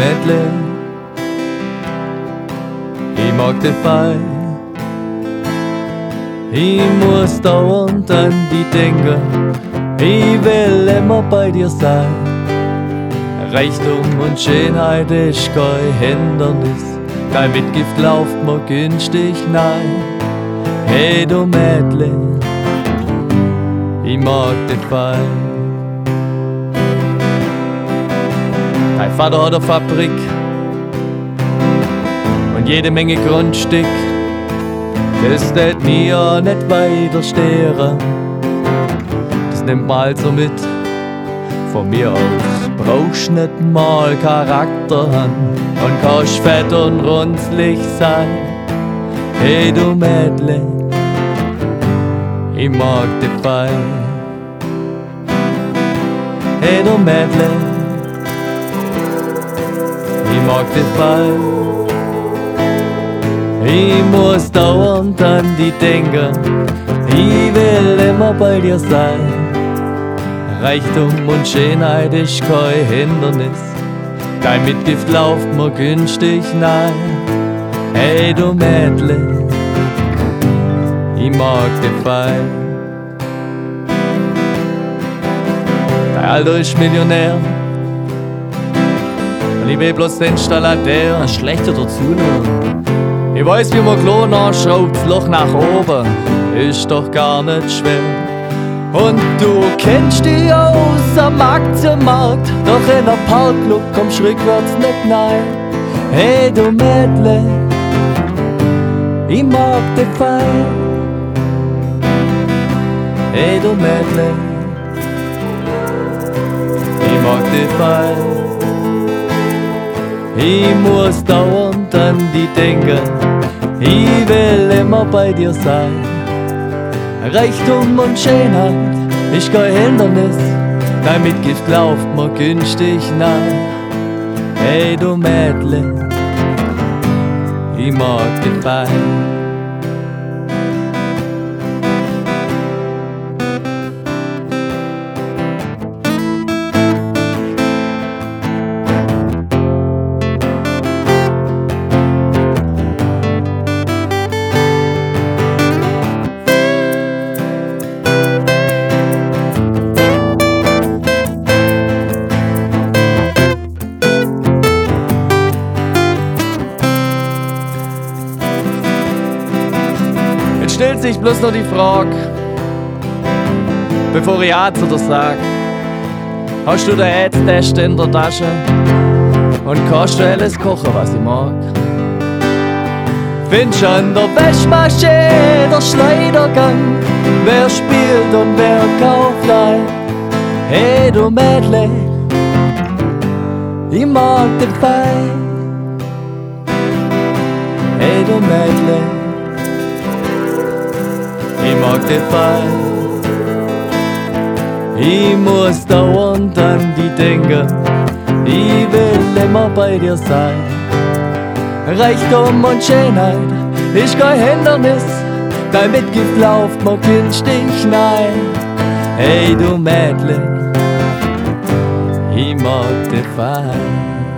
Mädle, ich mag dich fein. Ich muss dauernd an die denken, ich will immer bei dir sein. Reichtum und Schönheit ist kein Hindernis, kein Mitgift lauft mir günstig nein. Hey du Mädle, ich mag dich fein. Dein Vater hat eine Fabrik und jede Menge Grundstück. Das tät mir nicht weiter stehren. Das nimmt man also mit. Von mir aus brauchst nicht mal Charakter an und kannst fett und runzlig sein. Hey du Mädle, ich mag dich fein. Hey du Mädle, ich mag dich fein. Ich muss dauernd an die denken, ich will immer bei dir sein. Reichtum und Schönheit ist kein Hindernis, dein Mitgift lauft mir günstig nein. Hey du Mädle, ich mag dich fein. Dein Alter ist Millionär, ich will bloß den Installateur. Schlechter dazu noch. Ich weiß, wie man klar nachschraubt, das Loch nach oben, ist doch gar nicht schwer. Und du kennst dich aus am Aktienmarkt, doch in der Parkclub kommst du rückwärts nicht nein. Hey du Mädle, ich mag dich fein. Hey du Mädle, ich mag dich fein. Ich muss dauernd an die denken, ich will immer bei dir sein. Reichtum und Schönheit ist kein Hindernis, dein Mitgift lauft mir günstig nein. Hey du Mädle, ich mag dich fein. Stellt sich bloß noch die Frage, bevor ich Ja zu dir sag. Hast du den Ad-Test in der Tasche und kannst du alles kochen, was ich mag? Findest an der Waschmaschine der Schneidergang, wer spielt und wer kauft ein? Hey du Mädle, ich mag dich fein. Hey du Mädle, dich fein. Ich muss dauernd an die denken, ich will immer bei dir sein. Reichtum und Schönheit ist kein Hindernis, dein Mitgift lauft mir günstig nein. Hey du Mädle, ich mag dich fein.